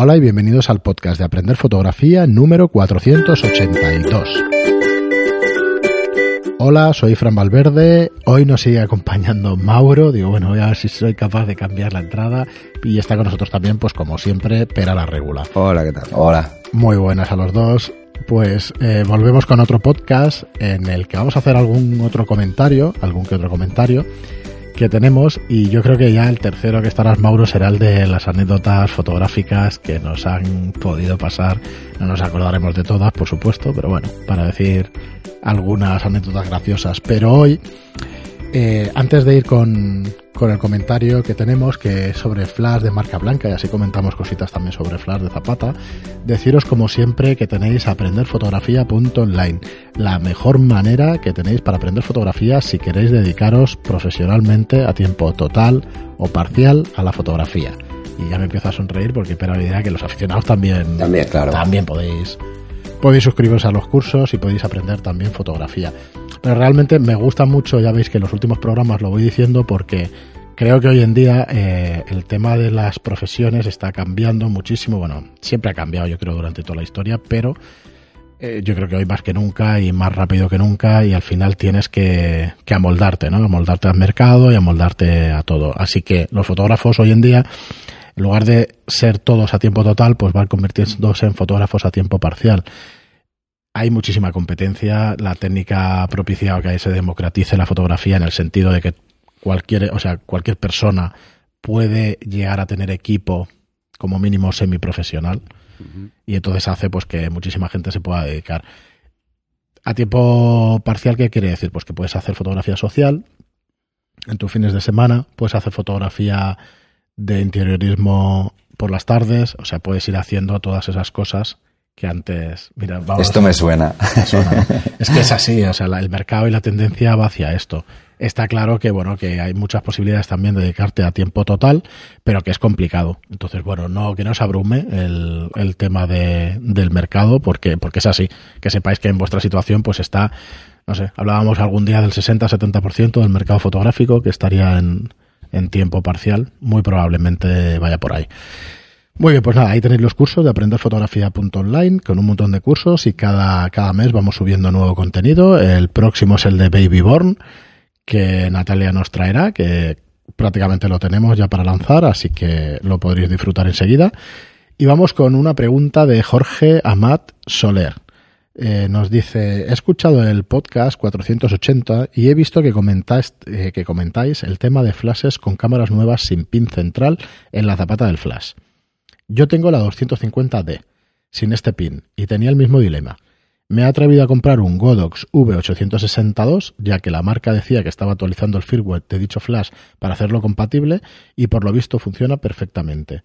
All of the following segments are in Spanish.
Hola y bienvenidos al podcast de Aprender Fotografía número 482. Hola, soy Fran Valverde. Hoy nos sigue acompañando Mauro. Digo, bueno, voy a ver si soy capaz de cambiar la entrada. Y está con nosotros también, pues como siempre, Pera la Regula. Hola, ¿qué tal? Hola. Muy buenas a los dos. Pues eh, volvemos con otro podcast en el que vamos a hacer algún otro comentario, algún que otro comentario que tenemos y yo creo que ya el tercero que estarás Mauro será el de las anécdotas fotográficas que nos han podido pasar. No nos acordaremos de todas, por supuesto, pero bueno, para decir algunas anécdotas graciosas. Pero hoy, eh, antes de ir con, con el comentario que tenemos, que es sobre flash de marca blanca, y así comentamos cositas también sobre flash de Zapata, deciros como siempre que tenéis aprenderfotografía.online, la mejor manera que tenéis para aprender fotografía si queréis dedicaros profesionalmente a tiempo total o parcial a la fotografía. Y ya me empiezo a sonreír porque espero la idea que los aficionados también, También, claro. también podéis podéis suscribiros a los cursos y podéis aprender también fotografía. Pero realmente me gusta mucho, ya veis que en los últimos programas lo voy diciendo porque creo que hoy en día eh, el tema de las profesiones está cambiando muchísimo. Bueno, siempre ha cambiado yo creo durante toda la historia, pero eh, yo creo que hoy más que nunca y más rápido que nunca y al final tienes que, que amoldarte, ¿no? Amoldarte al mercado y amoldarte a todo. Así que los fotógrafos hoy en día en lugar de ser todos a tiempo total, pues van convirtiéndose en fotógrafos a tiempo parcial. Hay muchísima competencia, la técnica ha propiciado que se democratice la fotografía en el sentido de que cualquier, o sea, cualquier persona puede llegar a tener equipo como mínimo semiprofesional y entonces hace pues que muchísima gente se pueda dedicar. A tiempo parcial, ¿qué quiere decir? Pues que puedes hacer fotografía social en tus fines de semana, puedes hacer fotografía de interiorismo por las tardes, o sea, puedes ir haciendo todas esas cosas que antes, mira, vamos Esto me suena. suena. Es que es así, o sea, la- el mercado y la tendencia va hacia esto. Está claro que, bueno, que hay muchas posibilidades también de dedicarte a tiempo total, pero que es complicado. Entonces, bueno, no, que no os abrume el, el tema de, del mercado, porque, porque es así. Que sepáis que en vuestra situación, pues está, no sé, hablábamos algún día del 60-70% del mercado fotográfico que estaría en, en tiempo parcial. Muy probablemente vaya por ahí. Muy bien, pues nada, ahí tenéis los cursos de aprenderfotografía.online con un montón de cursos y cada, cada mes vamos subiendo nuevo contenido. El próximo es el de Baby Born, que Natalia nos traerá, que prácticamente lo tenemos ya para lanzar, así que lo podréis disfrutar enseguida. Y vamos con una pregunta de Jorge Amat Soler. Eh, nos dice, he escuchado el podcast 480 y he visto que comentáis, eh, que comentáis el tema de flashes con cámaras nuevas sin pin central en la zapata del flash. Yo tengo la 250D, sin este pin, y tenía el mismo dilema. Me he atrevido a comprar un Godox V862, ya que la marca decía que estaba actualizando el firmware de dicho flash para hacerlo compatible, y por lo visto funciona perfectamente,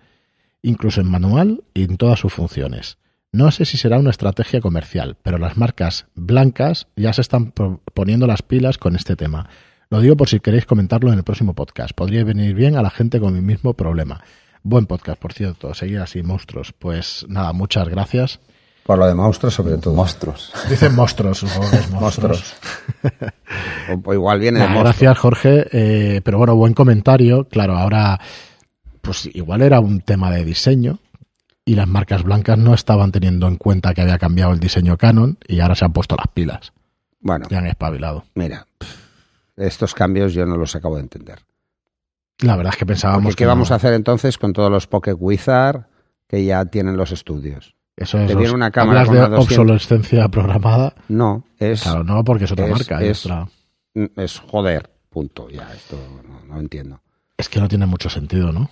incluso en manual y en todas sus funciones. No sé si será una estrategia comercial, pero las marcas blancas ya se están poniendo las pilas con este tema. Lo digo por si queréis comentarlo en el próximo podcast. Podría venir bien a la gente con mi mismo problema. Buen podcast, por cierto. Seguir así, monstruos. Pues nada, muchas gracias. Por lo de monstruos, sobre todo. Monstruos. Dicen monstruos, supongo que es monstruos. O, o igual viene de Nada, monstruos. gracias, Jorge. Eh, pero bueno, buen comentario. Claro, ahora, pues igual era un tema de diseño y las marcas blancas no estaban teniendo en cuenta que había cambiado el diseño Canon y ahora se han puesto las pilas. Bueno, Ya han espabilado. mira, estos cambios yo no los acabo de entender. La verdad es que pensábamos Porque, que ¿Qué vamos no. a hacer entonces con todos los Pocket Wizard que ya tienen los estudios? Eso es. Los- una cámara hablas con de una 200. obsolescencia programada. No, es, Claro, no, porque es otra es- marca. es- otra- es joder, punto. Ya, esto no, no entiendo. Es que no tiene mucho sentido, ¿no?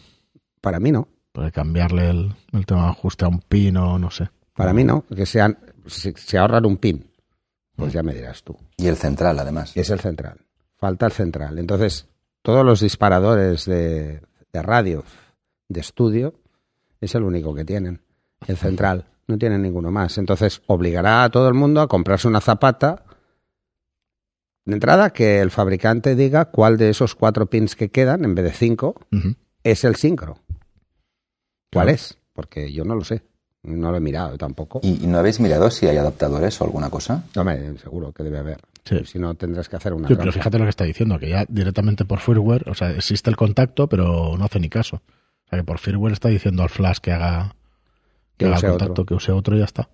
Para mí no. Puede cambiarle el, el tema de ajuste a un pin o no sé. Para mí no. Que sean, se, se ahorran un pin. Pues ya me dirás tú. Y el central, además. Y es el central. Falta el central. Entonces, todos los disparadores de, de radio, de estudio, es el único que tienen. El central. No tienen ninguno más. Entonces, obligará a todo el mundo a comprarse una zapata. De entrada, que el fabricante diga cuál de esos cuatro pins que quedan, en vez de cinco, es el sincro. ¿Cuál Claro. es? Porque yo no lo sé. No lo he mirado tampoco. ¿Y, y no habéis mirado si hay adaptadores o alguna cosa? Hombre, seguro que debe haber. Sí. Si no, tendrás que hacer una. Sí, pero fíjate lo que está diciendo, que ya directamente por firmware, o sea, existe el contacto, pero no hace ni caso. O sea, que por firmware está diciendo al flash que haga Que Que haga contacto, otro. que use otro y ya está.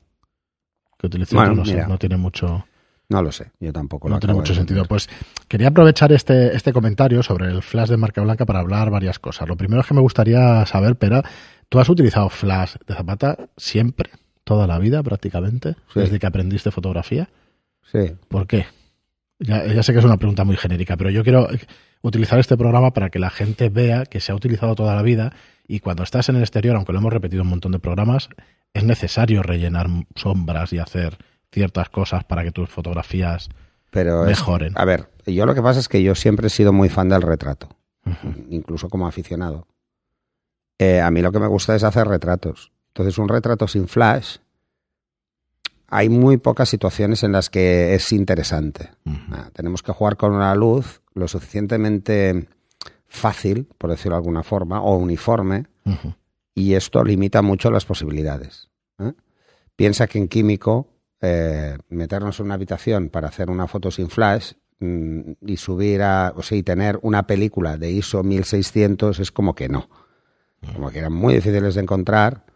Que utilice Bueno, otro, no sé, mira. no tiene mucho... No lo sé, yo tampoco. lo No tiene mucho sentido. Pues quería aprovechar este, este comentario sobre el flash de marca blanca para hablar varias cosas. Lo primero es que me gustaría saber, Pera, ¿tú has utilizado flash de zapata siempre? ¿Toda la vida prácticamente? Sí. ¿Desde que aprendiste fotografía? Sí, ¿Por qué? Ya, ya sé que es una pregunta muy genérica, pero yo quiero utilizar este programa para que la gente vea que se ha utilizado toda la vida y cuando estás en el exterior, aunque lo hemos repetido un montón de programas, es necesario rellenar sombras y hacer ciertas cosas para que tus fotografías pero es- mejoren. a ver, yo lo que pasa es que yo siempre he sido muy fan del retrato, incluso como aficionado. Eh, a mí lo que me gusta es hacer retratos. Entonces, un retrato sin flash, hay muy pocas situaciones en las que es interesante. Ah, tenemos que jugar con una luz lo suficientemente fácil, por decirlo de alguna forma, o uniforme, y esto limita mucho las posibilidades. ¿eh? Piensa que en químico, eh, meternos en una habitación para hacer una foto sin flash mm, y subir a, o sea, y tener una película de ISO 1600 es como que no. Como que eran muy difíciles de encontrar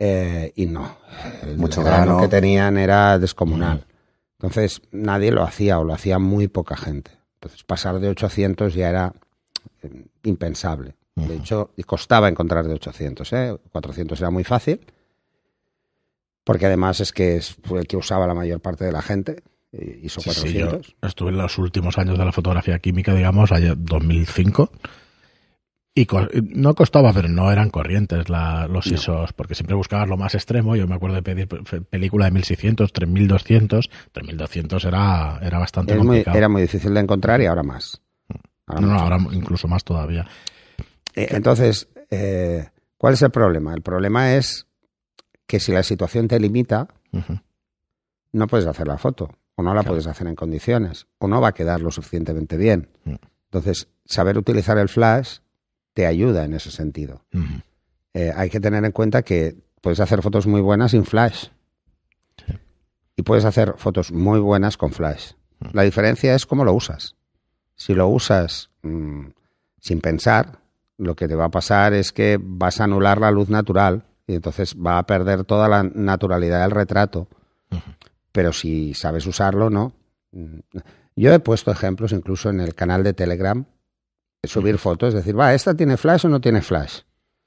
eh, y no. El Mucho grano grano. que tenían era descomunal. Entonces nadie lo hacía o lo hacía muy poca gente. Entonces pasar de 800 ya era eh, impensable. De hecho, y costaba encontrar de 800. ¿eh? 400 era muy fácil, porque además es que es- fue el que usaba la mayor parte de la gente. eh, ISO Sí, sí, yo 400. estuve en los últimos años de la fotografía química, digamos, allá 2005. Y co- no costaba, pero no eran corrientes la- los No. ISOs, porque siempre buscabas lo más extremo. Yo me acuerdo de pedir pe- película de 1600, 3200. 3200 era, era bastante Es muy- era muy difícil de encontrar y ahora más. Ahora no, no, ahora más. incluso más todavía. Eh, Entonces, eh, ¿cuál es el problema? El problema es que si la situación te limita, no puedes hacer la foto, o no la Claro. puedes hacer en condiciones, o no va a quedar lo suficientemente bien. Mm. Entonces, saber utilizar el flash te ayuda en ese sentido. Eh, hay que tener en cuenta que puedes hacer fotos muy buenas sin flash. Sí. Y puedes hacer fotos muy buenas con flash. La diferencia es cómo lo usas. Si lo usas mm, sin pensar, lo que te va a pasar es que vas a anular la luz natural y entonces va a perder toda la naturalidad del retrato. Pero si sabes usarlo, no. Mm, Yo he puesto ejemplos incluso en el canal de Telegram, subir fotos, decir, va, ¿esta tiene flash o no tiene flash?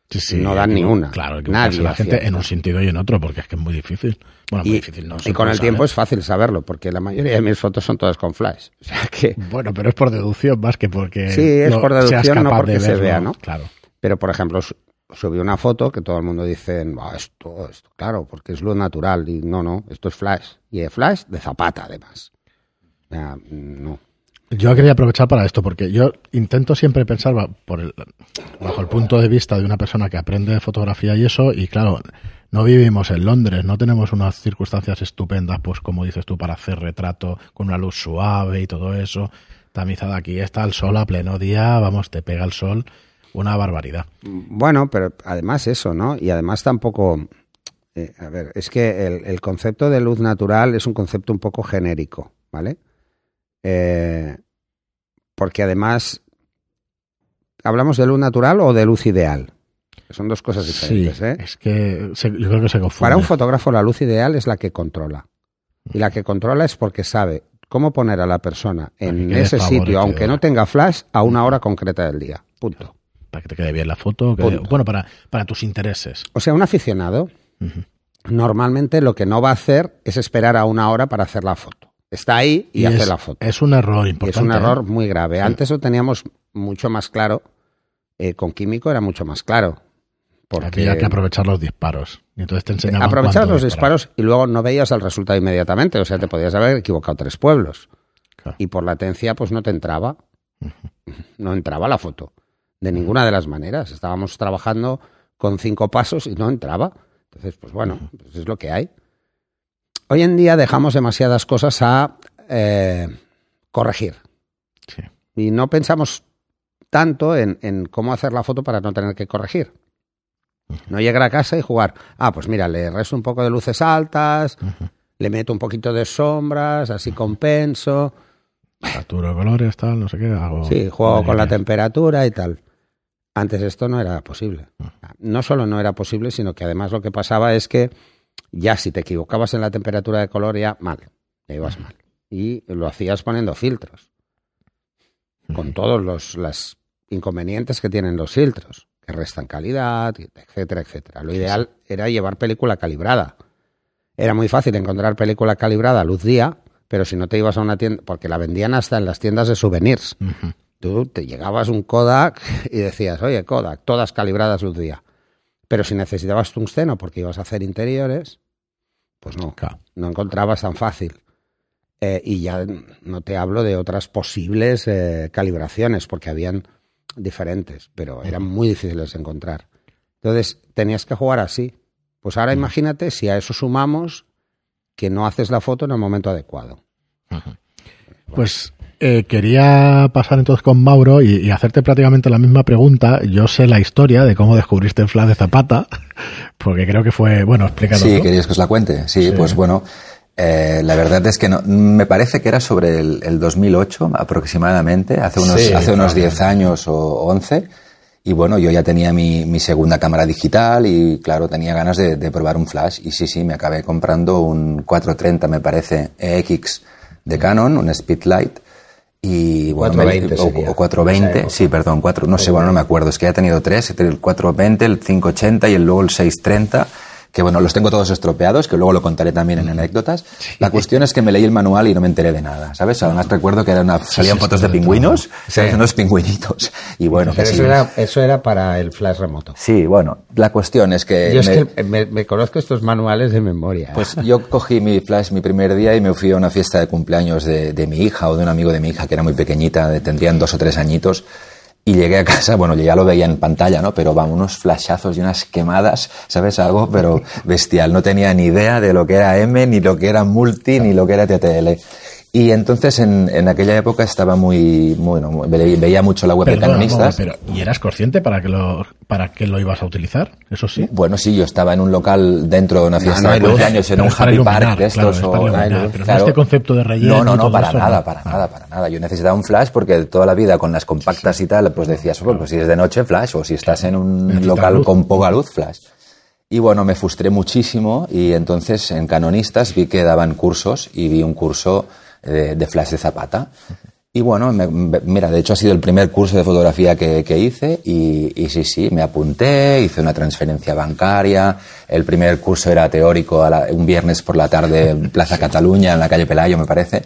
Sí, sí, No dan equivo- ni una. Claro, Nadie equivocarse la gente en un sentido y en otro, porque es que es muy difícil. Bueno, muy Y, difícil, no. y con el tiempo es fácil saberlo, porque la mayoría de mis fotos son todas con flash. O sea que, Bueno, pero es por deducción más que porque. Sí, es por deducción, no porque de se vea, ¿no? Claro. pero por ejemplo, su- subí una foto que todo el mundo dice, "Buah, esto, esto, claro, porque es luz natural. Y no, no, esto es flash. Y de flash de zapata, además. O sea, no. Yo quería aprovechar para esto, porque yo intento siempre pensar por el- bajo el punto de vista de una persona que aprende fotografía y eso, y claro, no vivimos en Londres, no tenemos unas circunstancias estupendas, pues como dices tú, para hacer retrato con una luz suave y todo eso, tamizada aquí. Está el sol a pleno día, vamos, te pega el sol, una barbaridad. Bueno, pero además eso, ¿no? Y además tampoco... eh, a ver, es que el concepto de luz natural es un concepto un poco genérico, ¿vale? Eh, porque además, ¿hablamos de luz natural o de luz ideal? Son dos cosas diferentes, sí, ¿eh? es que se- yo creo que se confunde. Para un fotógrafo la luz ideal es la que controla. Y la que controla es porque sabe cómo poner a la persona en ese sitio, aunque no tenga flash, a una hora concreta del día. Punto. para que te quede bien la foto, que- bueno, para, para tus intereses. O sea, un aficionado normalmente lo que no va a hacer es esperar a una hora para hacer la foto. Está ahí y, hace es, la foto. Es un error Y importante. es un ¿eh? error muy grave. Antes lo teníamos mucho más claro. eh, con químico era mucho más claro. Porque Había que aprovechar los disparos. Y entonces te enseñaban aprovechabas cuándo los disparar. disparos y luego no veías el resultado inmediatamente. O sea, te podías haber equivocado tres pueblos. Claro. Y por latencia, pues no te entraba. No entraba la foto. De ninguna de las maneras. Estábamos trabajando con cinco pasos y no entraba. Entonces, pues bueno, pues es lo que hay. Hoy en día dejamos demasiadas cosas a eh, corregir. Sí. Y no pensamos tanto en, en cómo hacer la foto para no tener que corregir. No llegar a casa y jugar. Ah, pues mira, le resto un poco de luces altas, le meto un poquito de sombras, así compenso. Saturo colores, tal, no sé qué. Hago Sí, juego con la temperatura y tal. Antes esto no era posible. No solo no era posible, sino que además lo que pasaba es que ya si te equivocabas en la temperatura de color, ya mal, ya ibas mal. Y lo hacías poniendo filtros, con todos los las inconvenientes que tienen los filtros, que restan calidad, etcétera, etcétera. Lo ideal era llevar película calibrada. Era muy fácil encontrar película calibrada luz día, pero si no te ibas a una tienda, porque la vendían hasta en las tiendas de souvenirs. Tú te llegabas un Kodak y decías, oye, Kodak, todas calibradas luz día. Pero si necesitabas tungsteno porque ibas a hacer interiores, pues no, Claro. no encontrabas tan fácil. Eh, y ya no te hablo de otras posibles eh, calibraciones, porque habían diferentes, pero eran muy difíciles de encontrar. Entonces, tenías que jugar así. Pues ahora imagínate si a eso sumamos que no haces la foto en el momento adecuado. Pues eh, quería pasar entonces con Mauro y, y hacerte prácticamente la misma pregunta. Yo sé la historia de cómo descubriste el flash de Zapata, porque creo que fue, bueno, explícalo. Sí, querías que os la cuente. Sí, Sí. pues bueno, eh, la verdad es que no, me parece que era sobre el, el 2008 aproximadamente, hace unos, Sí, hace unos claro. 10 años o 11. Y bueno, yo ya tenía mi, mi segunda cámara digital y claro, tenía ganas de, de probar un flash. Y sí, sí, me acabé comprando un 430, me parece, EX de Canon, un Speedlight. Y bueno, me- 420 o, o 420, esa sí, perdón, 4, no sé, bueno, no me acuerdo, es que ya he tenido tres, he tenido el 420, el 580 y el, luego el 630, que bueno, los tengo todos estropeados, que luego lo contaré también en anécdotas. La cuestión es que me leí el manual y no me enteré de nada, ¿sabes? Además recuerdo que era una, salían fotos de pingüinos, Sí. ¿sabes? Unos pingüinitos. Y bueno, casi- eso, era, eso era para el flash remoto. Sí, bueno, la cuestión es que... Yo es me- que me, me conozco estos manuales de memoria. Pues yo cogí mi flash mi primer día y me fui a una fiesta de cumpleaños de, de mi hija o de un amigo de mi hija que era muy pequeñita, de- tendrían dos o tres añitos. Y llegué a casa, bueno, ya lo veía en pantalla, ¿no? Pero vamos, unos flashazos y unas quemadas, ¿sabes? Algo, pero bestial. No tenía ni idea de lo que era M, ni lo que era multi, ni lo que era TTL. Y entonces en, en aquella época estaba muy, bueno, muy- veía mucho la web de canonistas. Pero ¿y eras consciente para que lo para que lo ibas a utilizar? Eso sí. Bueno, sí, yo estaba en un local dentro de una fiesta no hay de cumpleaños en un happy park de estos es o pero no este concepto de relleno No, no, no, para eso, nada, no. para Ah. nada, para nada. Yo necesitaba un flash porque toda la vida con las compactas y tal, pues decías, bueno, pues si es de noche, flash, o si estás en un local luz. con poca luz, flash. Y bueno, me frustré muchísimo y entonces en Canonistas vi que daban cursos y vi un curso de, de flash de Zapata. Y bueno, me- me- mira, de hecho ha sido el primer curso de fotografía que, que hice y, y sí, sí, me apunté, hice una transferencia bancaria, el primer curso era teórico a la- un viernes por la tarde en Plaza Cataluña, en la calle Pelayo, me parece.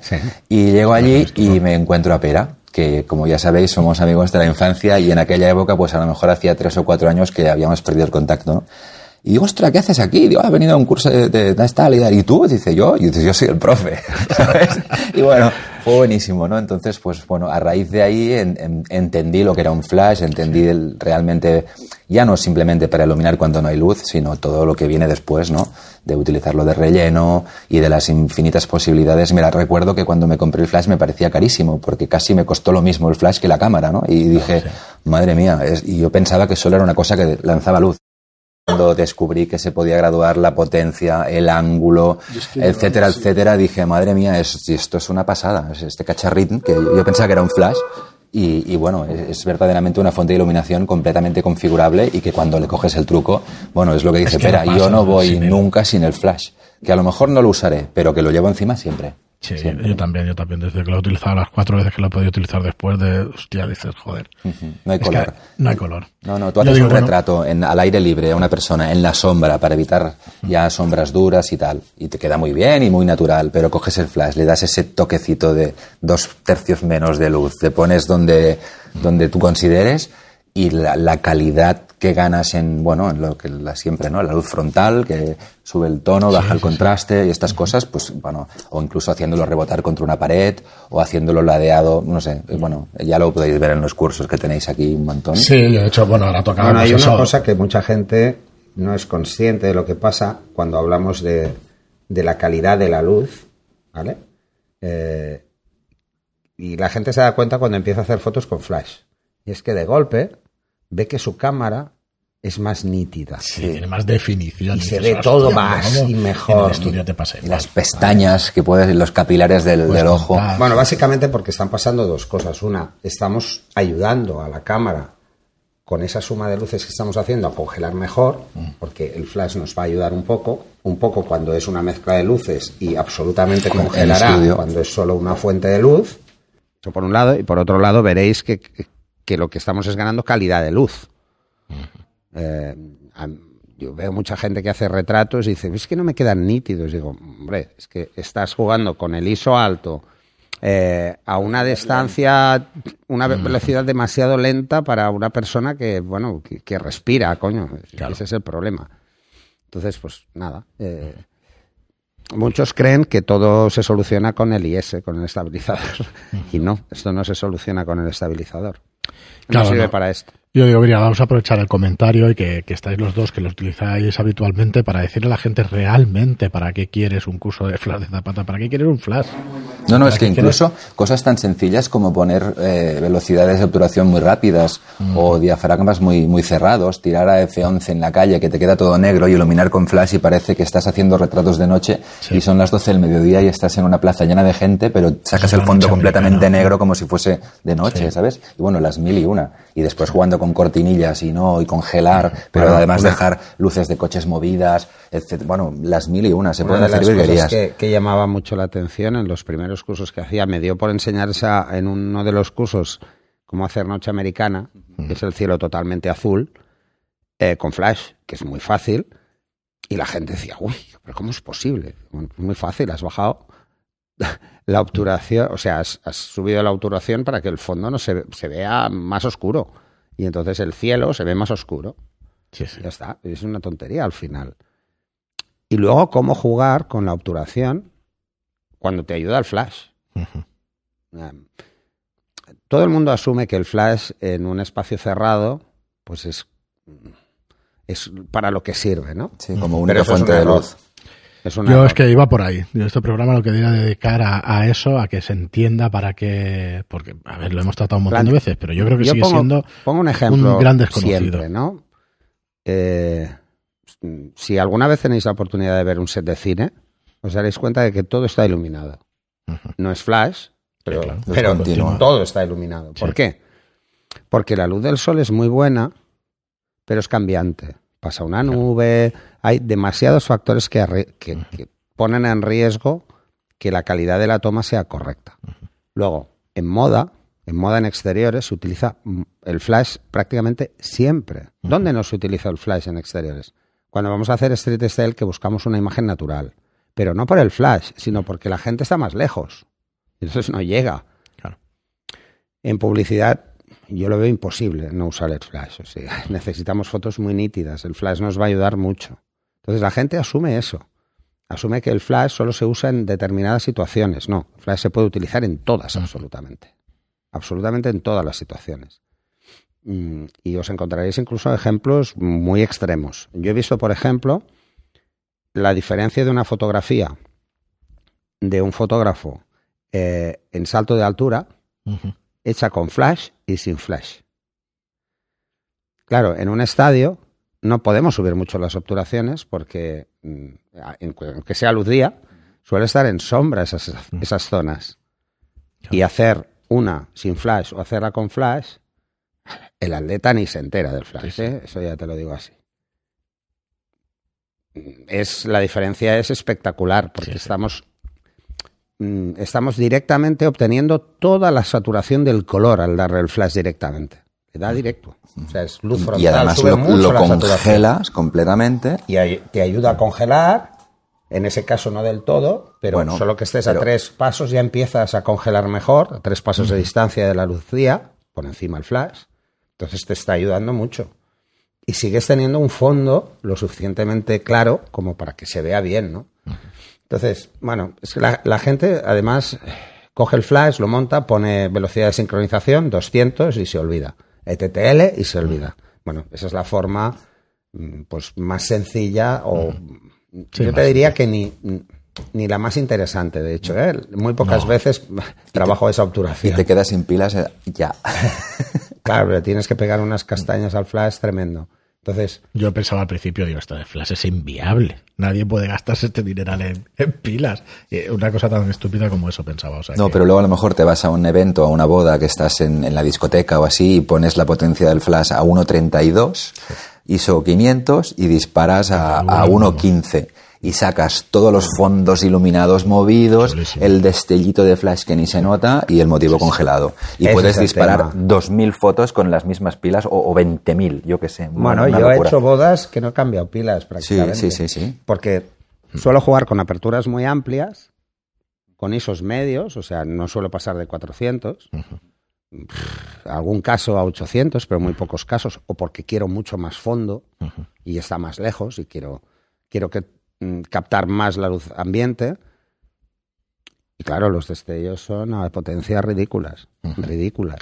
Y llego allí y me encuentro a Pera, que como ya sabéis somos amigos de la infancia y en aquella época pues a lo mejor hacía tres o cuatro años que habíamos perdido el contacto. ¿no? Y digo, ostras, ¿qué haces aquí? Digo, "Ah, he venido a un curso de, de, de esta y tal". ¿Y tú? Dice, yo. Y dice, yo soy el profe. ¿sabes? Y bueno, fue buenísimo, ¿no? Entonces, pues bueno, a raíz de ahí en- en- entendí lo que era un flash, entendí el- realmente, ya no simplemente para iluminar cuando no hay luz, sino todo lo que viene después, ¿no? De utilizarlo de relleno y de las infinitas posibilidades. Mira, recuerdo que cuando me compré el flash me parecía carísimo, porque casi me costó lo mismo el flash que la cámara, ¿no? Y dije, madre mía, es- y yo pensaba que solo era una cosa que lanzaba luz cuando descubrí que se podía graduar la potencia, el ángulo, etcétera, etcétera, dije, madre mía, es- esto es una pasada. Es Este cacharrín, que yo pensaba que era un flash, y, y bueno, es, verdaderamente una fuente de iluminación completamente configurable y que cuando le coges el truco, bueno, es lo que dice Es que no Pera, pasa yo no voy nunca sin el flash, que a lo mejor no lo usaré, pero que lo llevo encima siempre. Sí, Siempre. yo también, yo también. Desde que lo he utilizado las cuatro veces que lo he podido utilizar después de, hostia, dices, joder. Ujú, No hay color. no hay color. No, no, tú haces digo, un bueno, retrato en, al aire libre a una persona en la sombra para evitar ya sombras duras y tal. Y te queda muy bien y muy natural, pero coges el flash, le das ese toquecito de dos tercios menos de luz, te pones donde, donde tú consideres y la, la calidad que ganas en, bueno, en lo que la, siempre, ¿no? La luz frontal, que sube el tono, baja el contraste y estas cosas, pues, bueno, o incluso haciéndolo rebotar contra una pared o haciéndolo ladeado, no sé, bueno, ya lo podéis ver en los cursos que tenéis aquí un montón. Sí, yo de hecho, bueno, ahora tocaba Bueno, hay una eso. cosa que mucha gente no es consciente de lo que pasa cuando hablamos de, de la calidad de la luz, ¿vale? Eh, y la gente se da cuenta cuando empieza a hacer fotos con flash. Y es que de golpe ve que su cámara es más nítida. Sí, tiene más definición. Y se ve todo hostia, más y En mejor. el estudio te pasé. Y las pestañas que puedes, los capilares del, ojo. contar. Bueno, básicamente porque están pasando dos cosas. Una, estamos ayudando a la cámara con esa suma de luces que estamos haciendo a congelar mejor, porque el flash nos va a ayudar un poco, un poco cuando es una mezcla de luces y absolutamente congelará cuando es solo una fuente de luz. Eso por un lado, y por otro lado veréis que, que- lo que estamos es ganando calidad de luz. Eh, yo veo mucha gente que hace retratos y dice, es que no me quedan nítidos. Digo, hombre, es que estás jugando con el ISO alto eh, a una distancia, una ve- velocidad demasiado lenta para una persona que, bueno, que, que respira, coño. Ese es el problema. Entonces, pues nada. eh, muchos creen que todo se soluciona con el IS, con el estabilizador. y no, esto no se soluciona con el estabilizador. No Claro, sirve no. para esto. Yo digo, mira, vamos a aprovechar el comentario y que, que estáis los dos, que lo utilizáis habitualmente, para decirle a la gente realmente para qué quieres un curso de flash de zapata, para qué quieres un flash. No, no, ¿Para es que incluso cosas tan sencillas como poner eh, velocidades de obturación muy rápidas o diafragmas muy, muy cerrados, tirar a F11 en la calle que te queda todo negro y iluminar con flash y parece que estás haciendo retratos de noche y son las 12 del mediodía y estás en una plaza llena de gente, pero sacas el fondo completamente americana. negro como si fuese de noche, Sí. ¿sabes? Y bueno, las mil y una. Y después jugando con cortinillas y no, y congelar, pero Bueno, además una- dejar luces de coches movidas, etc. Bueno, las mil y una, se Una pueden de hacer las cosas virguerías. que, que llamaba mucho la atención en los primeros cursos que hacía, me dio por enseñar esa, en uno de los cursos cómo hacer noche americana, que es el cielo totalmente azul, eh, con flash, que es muy fácil, y la gente decía, uy, pero ¿cómo es posible? Bueno, muy fácil, has bajado la obturación, o sea, has, has subido la obturación para que el fondo no se, se vea más oscuro, y entonces el cielo se ve más oscuro. Sí, sí. Ya está, es una tontería al final. Y luego, cómo jugar con la obturación cuando te ayuda el flash. Todo el mundo asume que el flash en un espacio cerrado, pues es, es para lo que sirve, ¿no? Sí, como Pero es fuente un de error. luz. Es Yo es que iba por ahí. Yo este programa lo quería dedicar a, a eso, a que se entienda para qué. Porque, a ver, lo hemos tratado un montón de veces, pero yo creo que Yo sigue pongo, siendo. pongo un ejemplo un gran desconocido. siempre, ¿no? Eh, si alguna vez tenéis la oportunidad de ver un set de cine, os daréis cuenta de que todo está iluminado. No es flash, pero, claro. Pero todo está iluminado. ¿Por Sí. qué? Porque la luz del sol es muy buena, pero es cambiante. Pasa una nube, hay demasiados factores que, arri- que- que ponen en riesgo que la calidad de la toma sea correcta. Luego, en moda, en moda en exteriores, se utiliza el flash prácticamente siempre. ¿Dónde no se utiliza el flash en exteriores? Cuando vamos a hacer street style que buscamos una imagen natural. Pero no por el flash, sino porque la gente está más lejos. Entonces no llega. Claro. En publicidad yo lo veo imposible no usar el flash. O sea, necesitamos fotos muy nítidas. El flash nos va a ayudar mucho. Entonces la gente asume eso. Asume que el flash solo se usa en determinadas situaciones. No, el flash se puede utilizar en todas, absolutamente. Absolutamente en todas las situaciones. Mm, Y os encontraréis incluso ejemplos muy extremos. Yo he visto, por ejemplo, la diferencia de una fotografía de un fotógrafo eh, en salto de altura. Hecha con flash y sin flash. Claro, en un estadio no podemos subir mucho las obturaciones porque, mm, aunque sea luz día, suele estar en sombra esas, esas zonas. Y hacer una sin flash o hacerla con flash, el atleta ni se entera del flash. ¿eh? eso ya te lo digo así. Es, la diferencia es espectacular porque Sí, sí. estamos mm, estamos directamente obteniendo toda la saturación del color al darle el flash directamente. Le da directo. O sea, es luz frontal. Y además sube lo, mucho lo congelas completamente. Y te ayuda a congelar. En ese caso no del todo, pero Bueno, solo que estés a tres pasos ya empiezas a congelar mejor, a tres pasos de distancia de la luz día, por encima el flash. Entonces te está ayudando mucho. Y sigues teniendo un fondo lo suficientemente claro como para que se vea bien, ¿no? Entonces, bueno, es que la, la gente además coge el flash, lo monta, pone velocidad de sincronización 200 y se olvida. ETTL y se olvida. Bueno, esa es la forma mm, pues más sencilla o Sí, yo te diría que ni, ni la más interesante, de hecho. ¿eh? Muy pocas veces trabajo esa Y obturación. te quedas sin pilas eh, ya. Claro, le tienes que pegar unas castañas al flash tremendo. Entonces, Yo pensaba al principio, digo, esto de flash es inviable. Nadie puede gastarse este dinero en, en pilas. Y una cosa tan estúpida como eso pensaba. O sea No, que- pero luego a lo mejor te vas a un evento, a una boda, que estás en, en la discoteca o así, y pones la potencia del flash a 1.32, ISO 500, y disparas a, a 1.15. Y sacas todos los fondos iluminados movidos, Chulísimo. el destellito de flash que ni se nota y el motivo congelado. Y Ese puedes disparar tema. 2.000 fotos con las mismas pilas o, o 20.000, yo qué sé. bueno, una yo he locura. hecho bodas que no he cambiado pilas prácticamente. sí, sí, sí. Porque suelo jugar con aperturas muy amplias, con ISOs medios, o sea, no suelo pasar de 400. Pff, algún caso a 800, pero muy pocos casos, o porque quiero mucho más fondo y está más lejos y quiero, quiero que, captar más la luz ambiente. Y claro, los destellos son a potencias ridículas, ridículas.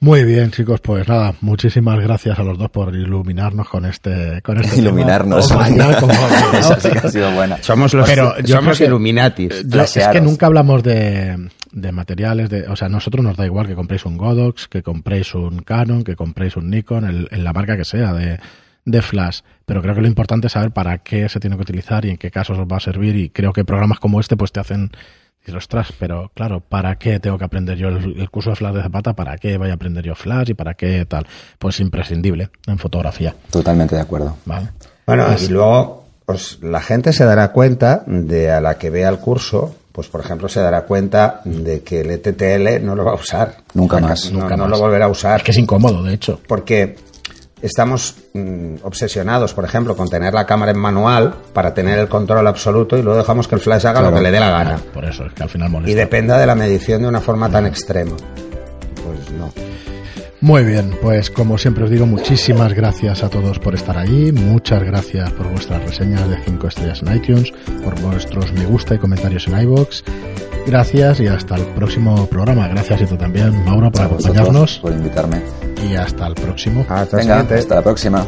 Muy bien, chicos, pues nada, muchísimas gracias a los dos por iluminarnos con este, con este Iluminarnos. tema. Sí que ha sido buena. Somos los Pero yo somos que- Illuminatis. Yo- es que nunca hablamos de, de materiales, de, o sea, a nosotros nos da igual que compréis un Godox, que compréis un Canon, que compréis un Nikon, el- en la marca que sea de, de flash, pero creo que lo importante es saber para qué se tiene que utilizar y en qué casos os va a servir y creo que programas como este pues te hacen decir, ostras, pero claro, ¿para qué tengo que aprender yo el, el curso de flash de Zapata? ¿Para qué voy a aprender yo flash y para qué tal? Pues imprescindible en fotografía, Totalmente de acuerdo. ¿vale? Bueno, Pues- y luego pues, la gente se dará cuenta de a la que vea el curso, pues por ejemplo se dará cuenta de que el ETTL no lo va a usar. Nunca No, más. No, Nunca no más. lo volverá a usar. Es que es incómodo, de hecho. Porque estamos mm, obsesionados, por ejemplo, con tener la cámara en manual para tener el control absoluto y luego dejamos que el flash haga lo que le dé la gana. Por eso es que al final Y molesta. dependa de la medición de una forma tan extrema. Pues no. Muy bien, pues como siempre os digo, muchísimas gracias a todos por estar ahí, muchas gracias por vuestras reseñas de 5 estrellas en iTunes, por vuestros me gusta y comentarios en iBox. Gracias y hasta el próximo programa. Gracias y tú también, Mauro, por acompañarnos Por invitarme. Y hasta el próximo. Hasta Venga, hasta la próxima.